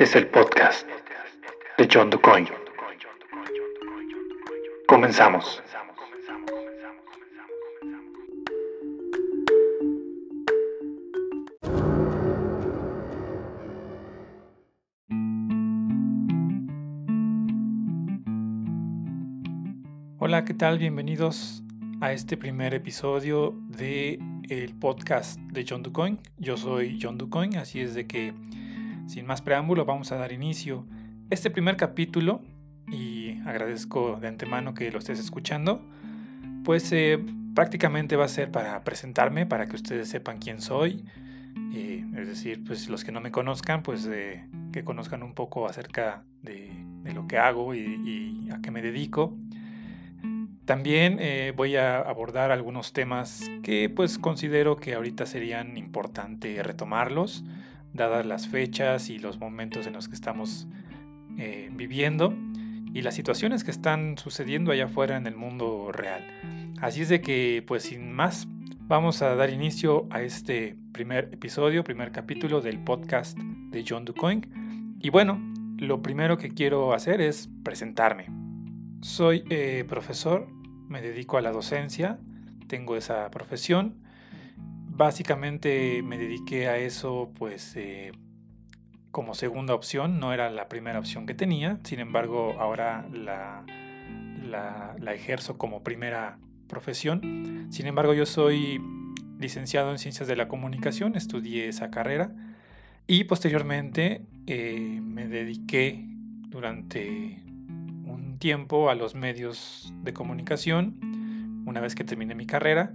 Este es el podcast de John DuCoin. Comenzamos. Hola, ¿qué tal? Bienvenidos a este primer episodio de el podcast de John DuCoin. Yo soy John DuCoin, así es de que sin más preámbulo vamos a dar inicio a este primer capítulo y agradezco de antemano que lo estés escuchando. Pues eh, prácticamente va a ser para presentarme, para que ustedes sepan quién soy. Eh, es decir, pues los que no me conozcan, pues eh, que conozcan un poco acerca de, lo que hago y a qué me dedico. También eh, voy a abordar algunos temas que pues considero que ahorita serían importante retomarlos, dadas las fechas y los momentos en los que estamos eh, viviendo y las situaciones que están sucediendo allá afuera en el mundo real. Así es de que pues sin más vamos a dar inicio a este primer episodio, primer capítulo del podcast de John DuCoin. Y bueno, lo primero que quiero hacer es presentarme. Soy eh, profesor me dedico a la docencia, tengo esa profesión. Básicamente me dediqué a eso pues eh, como segunda opción, no era la primera opción que tenía, sin embargo ahora la, ejerzo como primera profesión. Sin embargo yo soy licenciado en Ciencias de la Comunicación, estudié esa carrera y posteriormente eh, me dediqué durante tiempo a los medios de comunicación una vez que terminé mi carrera.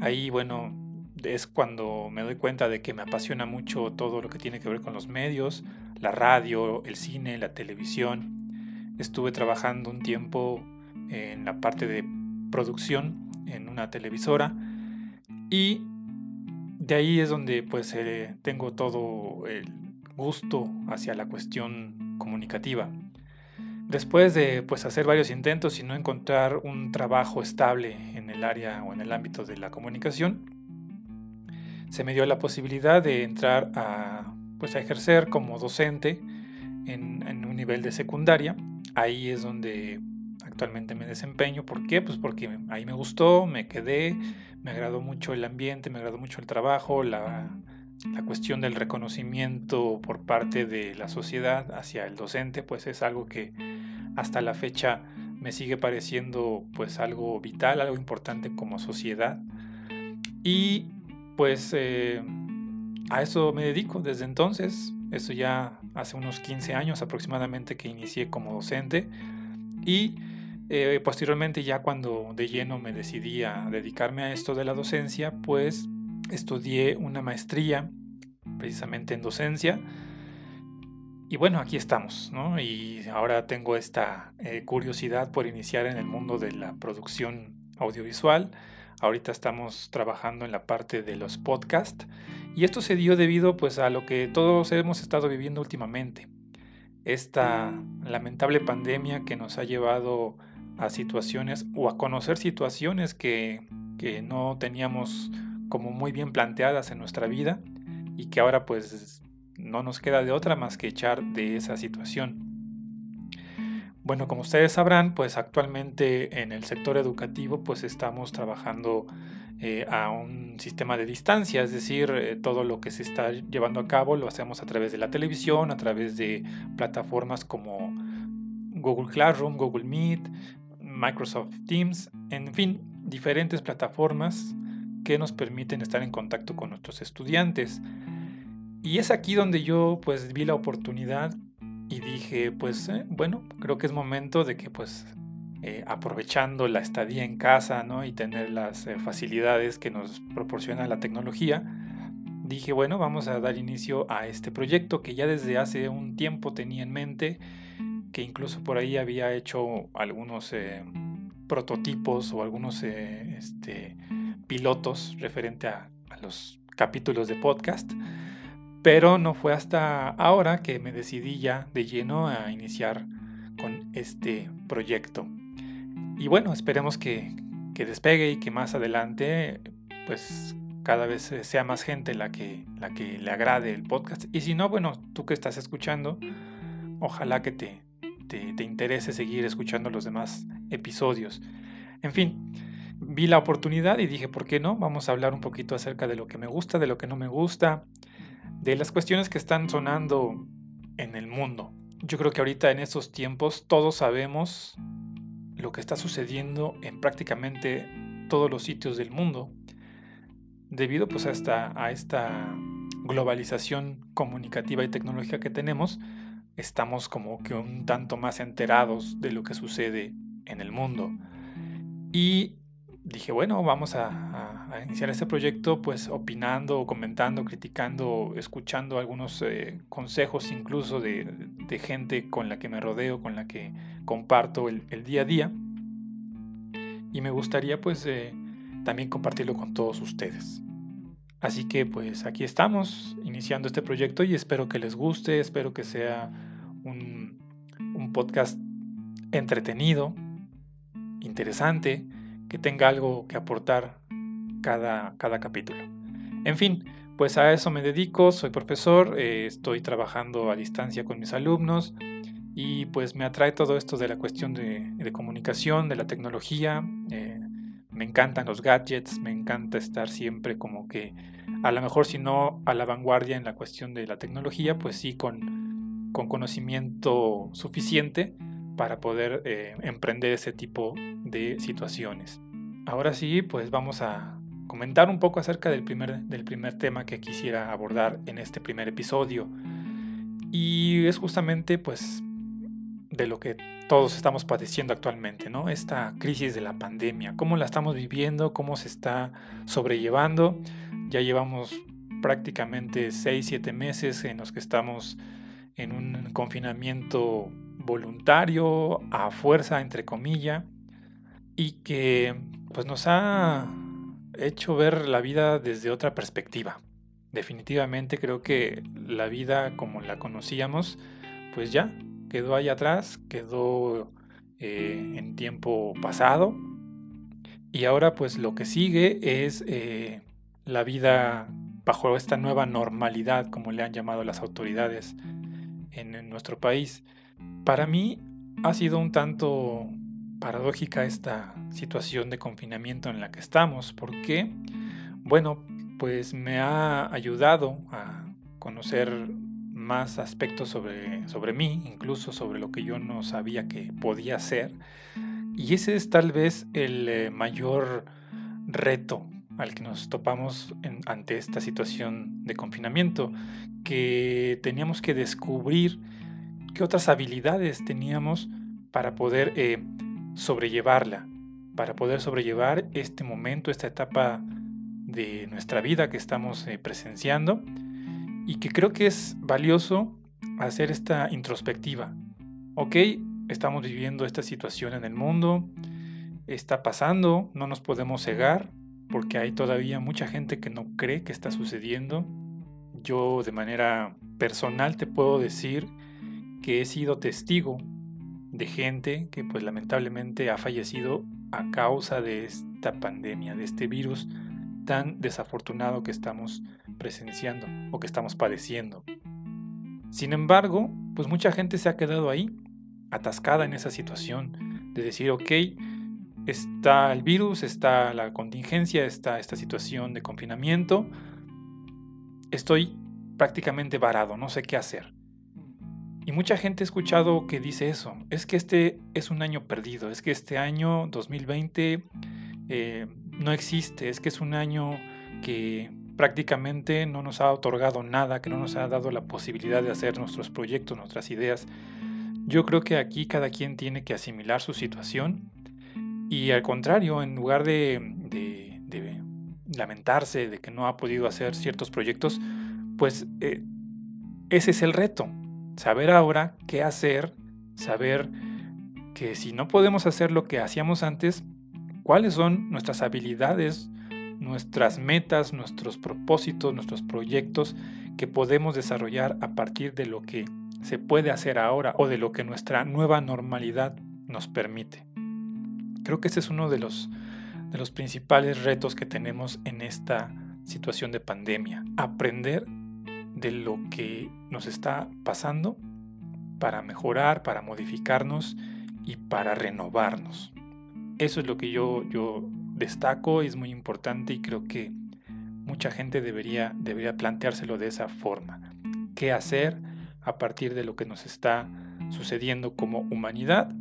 Ahí, bueno, es cuando me doy cuenta de que me apasiona mucho todo lo que tiene que ver con los medios, la radio, el cine, la televisión. Estuve trabajando un tiempo en la parte de producción en una televisora y de ahí es donde pues eh, tengo todo el gusto hacia la cuestión comunicativa. Después de pues, hacer varios intentos y no encontrar un trabajo estable en el área o en el ámbito de la comunicación, se me dio la posibilidad de entrar a, pues, a ejercer como docente en, un nivel de secundaria. Ahí es donde actualmente me desempeño. ¿Por qué? Pues porque ahí me gustó, me quedé, me agradó mucho el ambiente, me agradó mucho el trabajo, la, la cuestión del reconocimiento por parte de la sociedad hacia el docente, pues es algo que hasta la fecha me sigue pareciendo pues algo vital, algo importante como sociedad. Y pues eh, a eso me dedico desde entonces, eso ya hace unos 15 años aproximadamente que inicié como docente y eh, posteriormente ya cuando de lleno me decidí a dedicarme a esto de la docencia, pues estudié una maestría precisamente en docencia. Y bueno, aquí estamos, ¿no? Y ahora tengo esta eh, curiosidad por iniciar en el mundo de la producción audiovisual. Ahorita estamos trabajando en la parte de los podcasts. Y esto se dio debido pues a lo que todos hemos estado viviendo últimamente. Esta lamentable pandemia que nos ha llevado a situaciones o a conocer situaciones que, que no teníamos como muy bien planteadas en nuestra vida y que ahora pues no nos queda de otra más que echar de esa situación. Bueno, como ustedes sabrán, pues actualmente en el sector educativo pues estamos trabajando eh, a un sistema de distancia, es decir, eh, todo lo que se está llevando a cabo lo hacemos a través de la televisión, a través de plataformas como Google Classroom, Google Meet, Microsoft Teams, en fin, diferentes plataformas que nos permiten estar en contacto con nuestros estudiantes. Y es aquí donde yo pues vi la oportunidad y dije pues eh, bueno, creo que es momento de que pues eh, aprovechando la estadía en casa ¿no? y tener las eh, facilidades que nos proporciona la tecnología, dije bueno, vamos a dar inicio a este proyecto que ya desde hace un tiempo tenía en mente, que incluso por ahí había hecho algunos prototipos o algunos este, pilotos referente a, los capítulos de podcast. Pero no fue hasta ahora que me decidí ya de lleno a iniciar con este proyecto. Y bueno, esperemos que, que despegue y que más adelante pues cada vez eh, sea más gente la que, la que le agrade el podcast. Y si no, bueno, tú que estás escuchando, ojalá que te, te, te interese seguir escuchando los demás episodios. En fin, vi la oportunidad y dije, ¿por qué no? Vamos a hablar un poquito acerca de lo que me gusta, de lo que no me gusta, de las cuestiones que están sonando en el mundo. Yo creo que ahorita en estos tiempos todos sabemos lo que está sucediendo en prácticamente todos los sitios del mundo, debido pues a esta, a esta globalización comunicativa y tecnológica que tenemos, estamos como que un tanto más enterados de lo que sucede en el mundo. Y dije, bueno, vamos a, iniciar este proyecto pues opinando, comentando, criticando, escuchando algunos eh, consejos incluso de, gente con la que me rodeo, con la que comparto el, día a día. Y me gustaría pues eh, también compartirlo con todos ustedes. Así que pues aquí estamos iniciando este proyecto y espero que les guste, espero que sea un, un podcast entretenido, interesante que tenga algo que aportar cada, cada capítulo. En fin, pues a eso me dedico, soy profesor, eh, estoy trabajando a distancia con mis alumnos y pues me atrae todo esto de la cuestión de, comunicación, de la tecnología. Eh, me encantan los gadgets, me encanta estar siempre como que, a lo mejor si no a la vanguardia en la cuestión de la tecnología, pues sí con, con conocimiento suficiente para poder eh, emprender ese tipo de situaciones. Ahora sí, pues vamos a comentar un poco acerca del primer, del primer tema que quisiera abordar en este primer episodio. Y es justamente pues de lo que todos estamos padeciendo actualmente, ¿no? Esta crisis de la pandemia, cómo la estamos viviendo, cómo se está sobrellevando. Ya llevamos prácticamente 6, 7 meses en los que estamos en un confinamiento voluntario, a fuerza, entre comillas, y que pues nos ha hecho ver la vida desde otra perspectiva. Definitivamente creo que la vida como la conocíamos, pues ya quedó ahí atrás, quedó eh, en tiempo pasado. Y ahora pues lo que sigue es eh, la vida bajo esta nueva normalidad, como le han llamado las autoridades en nuestro país. Para mí ha sido un tanto paradójica esta situación de confinamiento en la que estamos, porque, bueno, pues me ha ayudado a conocer más aspectos sobre, sobre mí, incluso sobre lo que yo no sabía que podía ser. Y ese es tal vez el eh, mayor reto al que nos topamos ante esta situación de confinamiento, que teníamos que descubrir qué otras habilidades teníamos para poder eh, sobrellevarla, para poder sobrellevar este momento, esta etapa de nuestra vida que estamos eh, presenciando y que creo que es valioso hacer esta introspectiva. Ok, estamos viviendo esta situación en el mundo, está pasando, no nos podemos cegar porque hay todavía mucha gente que no cree que está sucediendo. Yo de manera personal te puedo decir que he sido testigo de gente que pues lamentablemente ha fallecido a causa de esta pandemia, de este virus tan desafortunado que estamos presenciando o que estamos padeciendo. Sin embargo, pues mucha gente se ha quedado ahí, atascada en esa situación de decir, ok, está el virus, está la contingencia, está esta situación de confinamiento, estoy prácticamente varado, no sé qué hacer. Y mucha gente ha escuchado que dice eso, es que este es un año perdido, es que este año 2020 eh, no existe, es que es un año que prácticamente no nos ha otorgado nada, que no nos ha dado la posibilidad de hacer nuestros proyectos, nuestras ideas. Yo creo que aquí cada quien tiene que asimilar su situación y al contrario, en lugar de, lamentarse de que no ha podido hacer ciertos proyectos, pues eh, ese es el reto, saber ahora qué hacer, saber que si no podemos hacer lo que hacíamos antes, cuáles son nuestras habilidades, nuestras metas, nuestros propósitos, nuestros proyectos que podemos desarrollar a partir de lo que se puede hacer ahora o de lo que nuestra nueva normalidad nos permite. Creo que ese es uno de los, de los principales retos que tenemos en esta situación de pandemia. Aprender de lo que nos está pasando para mejorar, para modificarnos y para renovarnos. Eso es lo que yo, yo destaco, es muy importante y creo que mucha gente debería, debería planteárselo de esa forma. ¿Qué hacer a partir de lo que nos está sucediendo como humanidad?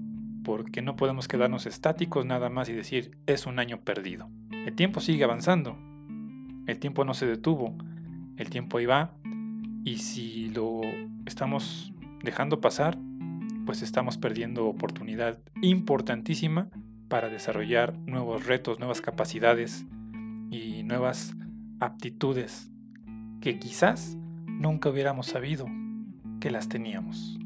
Porque no podemos quedarnos estáticos nada más y decir es un año perdido. El tiempo sigue avanzando, el tiempo no se detuvo, el tiempo ahí va y si lo estamos dejando pasar, pues estamos perdiendo oportunidad importantísima para desarrollar nuevos retos, nuevas capacidades y nuevas aptitudes que quizás nunca hubiéramos sabido que las teníamos.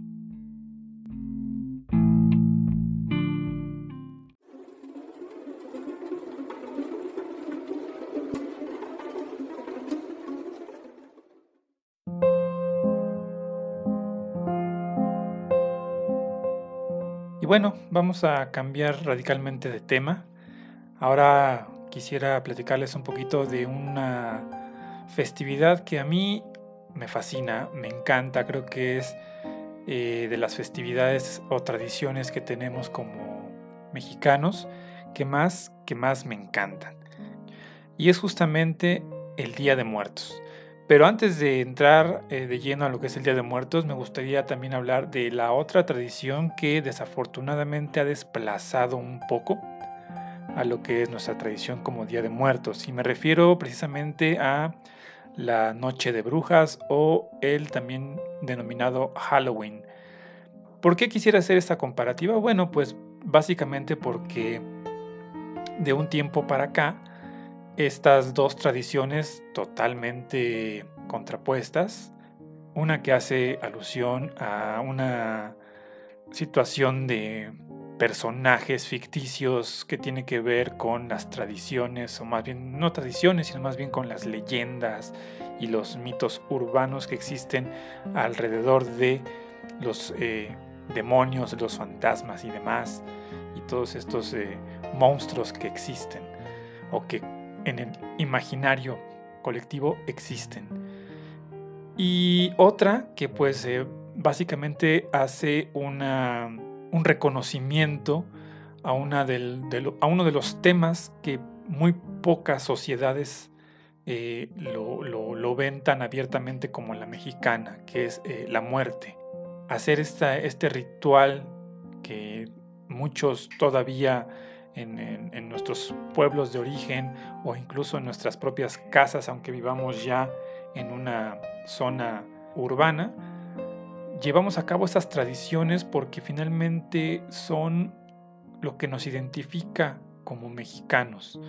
Bueno, vamos a cambiar radicalmente de tema. Ahora quisiera platicarles un poquito de una festividad que a mí me fascina, me encanta, creo que es eh, de las festividades o tradiciones que tenemos como mexicanos que más, que más me encantan. Y es justamente el Día de Muertos. Pero antes de entrar eh, de lleno a lo que es el Día de Muertos, me gustaría también hablar de la otra tradición que desafortunadamente ha desplazado un poco a lo que es nuestra tradición como Día de Muertos. Y me refiero precisamente a la Noche de Brujas o el también denominado Halloween. ¿Por qué quisiera hacer esta comparativa? Bueno, pues básicamente porque de un tiempo para acá, estas dos tradiciones totalmente contrapuestas, una que hace alusión a una situación de personajes ficticios que tiene que ver con las tradiciones, o más bien no tradiciones, sino más bien con las leyendas y los mitos urbanos que existen alrededor de los eh, demonios, los fantasmas y demás, y todos estos eh, monstruos que existen o que en el imaginario colectivo existen. Y otra que pues eh, básicamente hace una, un reconocimiento a, una del, a, uno de los temas que muy pocas sociedades eh, lo, lo, ven tan abiertamente como la mexicana, que es eh, la muerte. Hacer esta, este ritual que muchos todavía en, nuestros pueblos de origen o incluso en nuestras propias casas, aunque vivamos ya en una zona urbana, llevamos a cabo estas tradiciones porque finalmente son lo que nos identifica como mexicanos.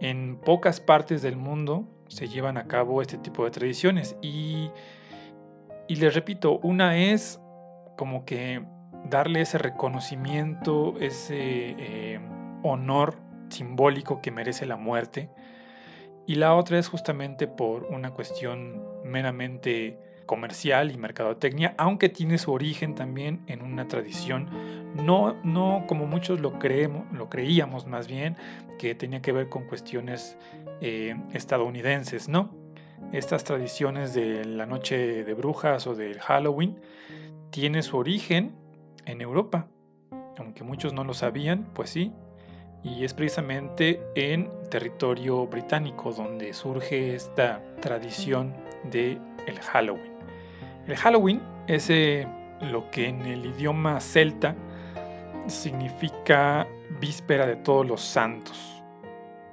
En pocas partes del mundo se llevan a cabo este tipo de tradiciones y, y les repito, una es como que darle ese reconocimiento, ese eh, honor simbólico que merece la muerte. Y la otra es justamente por una cuestión meramente comercial y mercadotecnia, aunque tiene su origen también en una tradición, no, no como muchos lo, creemos, lo creíamos más bien, que tenía que ver con cuestiones eh, estadounidenses, ¿no? Estas tradiciones de la noche de brujas o del Halloween tiene su origen en Europa. Aunque muchos no lo sabían, pues sí. Y es precisamente en territorio británico donde surge esta tradición de el Halloween. El Halloween es eh, lo que en el idioma celta significa víspera de todos los santos.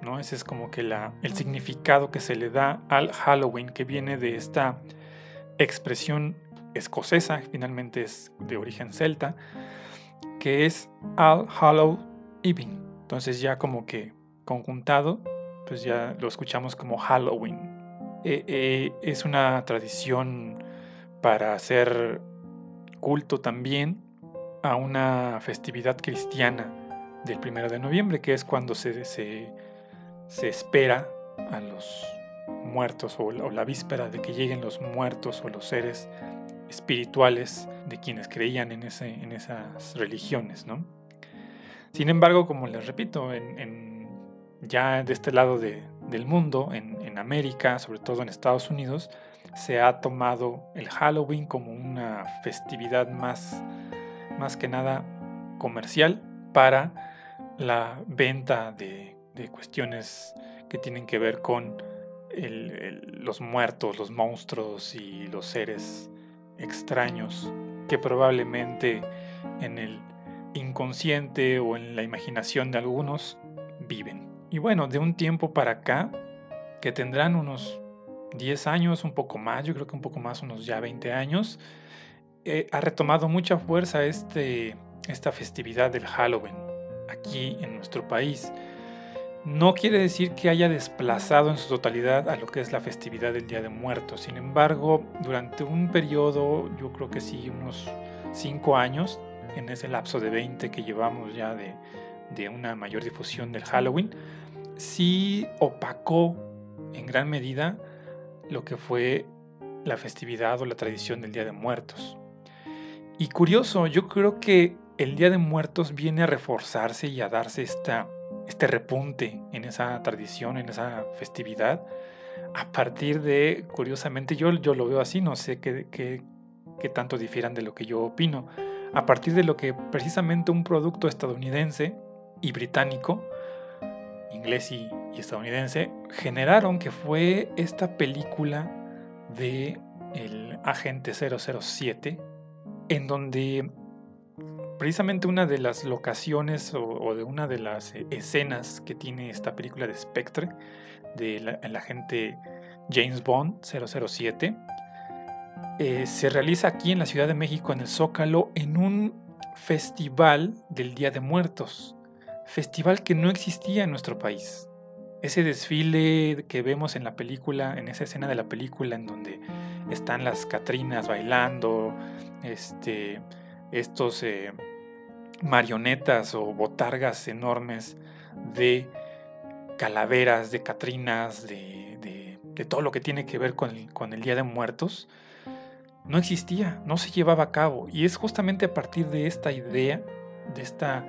¿no? Ese es como que la, el significado que se le da al Halloween, que viene de esta expresión escocesa, finalmente es de origen celta, que es All Hallow Even. Entonces ya como que conjuntado, pues ya lo escuchamos como Halloween. Eh, eh, es una tradición para hacer culto también a una festividad cristiana del primero de noviembre, que es cuando se, se, se espera a los muertos o la víspera de que lleguen los muertos o los seres espirituales de quienes creían en, ese, en esas religiones, ¿no? Sin embargo, como les repito, en, ya de este lado del mundo, en, América, sobre todo en Estados Unidos, se ha tomado el Halloween como una festividad más, más que nada comercial para la venta de, cuestiones que tienen que ver con los muertos, los monstruos y los seres extraños que probablemente en el inconsciente o en la imaginación de algunos viven. Y bueno, de un tiempo para acá, que tendrán unos 10 años, un poco más, yo creo que un poco más, unos ya 20 años, eh, ha retomado mucha fuerza este, esta festividad del Halloween aquí en nuestro país. No quiere decir que haya desplazado en su totalidad a lo que es la festividad del Día de Muertos. Sin embargo, durante un periodo, yo creo que sí, unos 5 años, en ese lapso de 20 que llevamos ya de, de una mayor difusión del Halloween, sí opacó en gran medida lo que fue la festividad o la tradición del Día de Muertos. Y curioso, yo creo que el Día de Muertos viene a reforzarse y a darse esta, este repunte en esa tradición, en esa festividad, a partir de, curiosamente, yo, yo lo veo así, no sé qué, qué, qué tanto difieran de lo que yo opino, a partir de lo que precisamente un producto estadounidense y británico, inglés y, estadounidense, generaron que fue esta película de el agente 007, en donde precisamente una de las locaciones o, de una de las escenas que tiene esta película de Spectre, del agente James Bond 007, eh, se realiza aquí en la Ciudad de México, en el Zócalo, en un festival del Día de Muertos, festival que no existía en nuestro país. Ese desfile que vemos en la película, en esa escena de la película en donde están las Catrinas bailando, este, estos eh, marionetas o botargas enormes de calaveras, de Catrinas, de, todo lo que tiene que ver con con el Día de Muertos, no existía, no se llevaba a cabo. Y es justamente a partir de esta idea, de esta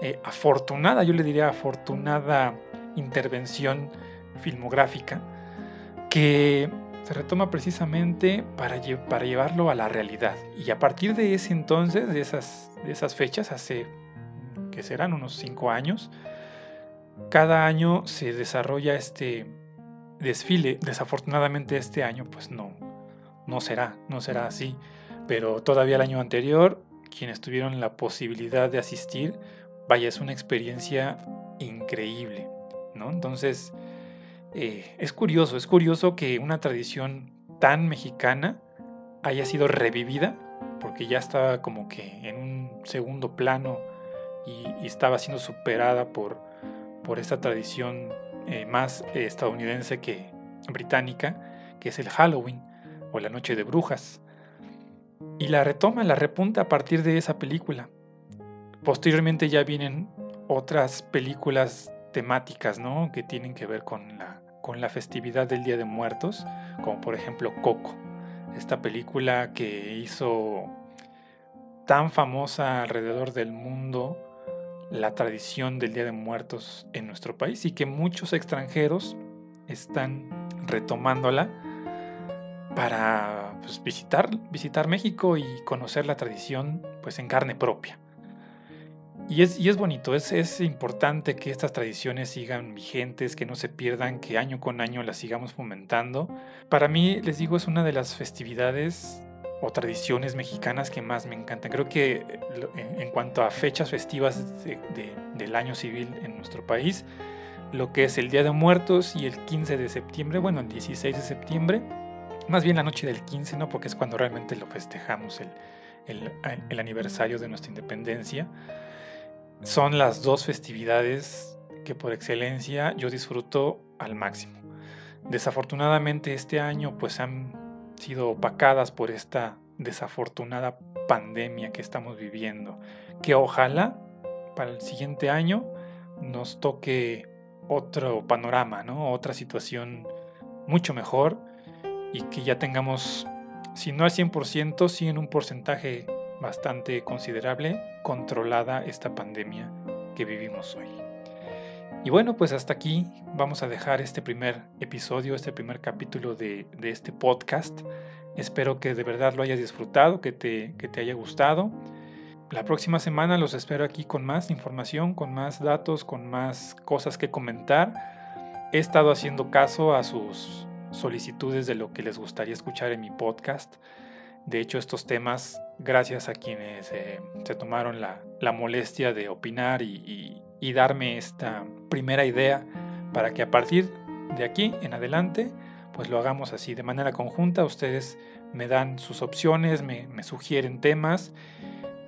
eh, afortunada, yo le diría afortunada intervención filmográfica, que se retoma precisamente para, llevarlo a la realidad. Y a partir de ese entonces, de esas, de esas fechas, hace que serán unos cinco años, cada año se desarrolla este desfile. Desafortunadamente este año pues no, no será, no será así. Pero todavía el año anterior, quienes tuvieron la posibilidad de asistir, vaya, es una experiencia increíble, ¿no? Entonces, eh, es curioso, es curioso que una tradición tan mexicana haya sido revivida, porque ya estaba como que en un segundo plano y, estaba siendo superada por, por esta tradición eh, más estadounidense que británica, que es el Halloween o La Noche de Brujas. Y la retoma, la repunta a partir de esa película. Posteriormente ya vienen otras películas temáticas, ¿no? Que tienen que ver con la, con la festividad del Día de Muertos, como por ejemplo Coco, esta película que hizo tan famosa alrededor del mundo la tradición del Día de Muertos en nuestro país y que muchos extranjeros están retomándola para pues, visitar, visitar México y conocer la tradición pues, en carne propia. Y es, y es bonito, es, es importante que estas tradiciones sigan vigentes, que no se pierdan, que año con año las sigamos fomentando. Para mí, les digo, es una de las festividades o tradiciones mexicanas que más me encantan. Creo que en cuanto a fechas festivas del año civil en nuestro país, lo que es el Día de Muertos y el 15 de septiembre, bueno, el 16 de septiembre, más bien la noche del 15, ¿no? Porque es cuando realmente lo festejamos, el, el, aniversario de nuestra independencia. Son las dos festividades que por excelencia yo disfruto al máximo. Desafortunadamente este año pues han sido opacadas por esta desafortunada pandemia que estamos viviendo, que ojalá para el siguiente año nos toque otro panorama, ¿no? Otra situación mucho mejor y que ya tengamos, si no al 100%, sí en un porcentaje bastante considerable, controlada esta pandemia que vivimos hoy. Y bueno, pues hasta aquí vamos a dejar este primer episodio, este primer capítulo de, de este podcast. Espero que de verdad lo hayas disfrutado, que te, que te haya gustado. La próxima semana los espero aquí con más información, con más datos, con más cosas que comentar. He estado haciendo caso a sus solicitudes de lo que les gustaría escuchar en mi podcast. De hecho, estos temas, gracias a quienes eh, se tomaron la, la, molestia de opinar y, y, darme esta primera idea para que a partir de aquí en adelante, pues lo hagamos así, de manera conjunta. Ustedes me dan sus opciones, me, me sugieren temas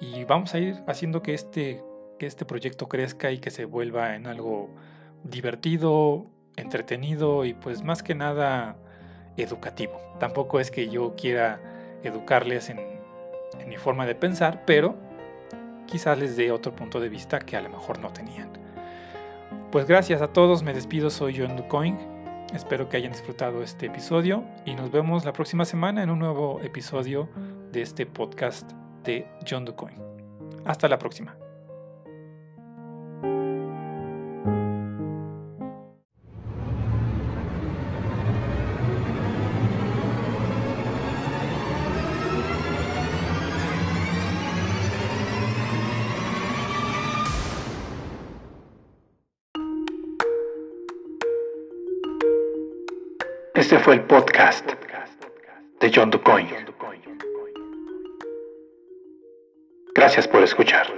y vamos a ir haciendo que este, que este proyecto crezca y que se vuelva en algo divertido, entretenido y pues más que nada educativo. Tampoco es que yo quiera educarles en, mi forma de pensar, pero quizás les dé otro punto de vista que a lo mejor no tenían. Pues gracias a todos, me despido, soy John Ducoin. Espero que hayan disfrutado este episodio y nos vemos la próxima semana en un nuevo episodio de este podcast de John DuCoin. Hasta la próxima. Este fue el podcast de John DuCoin. Gracias por escuchar.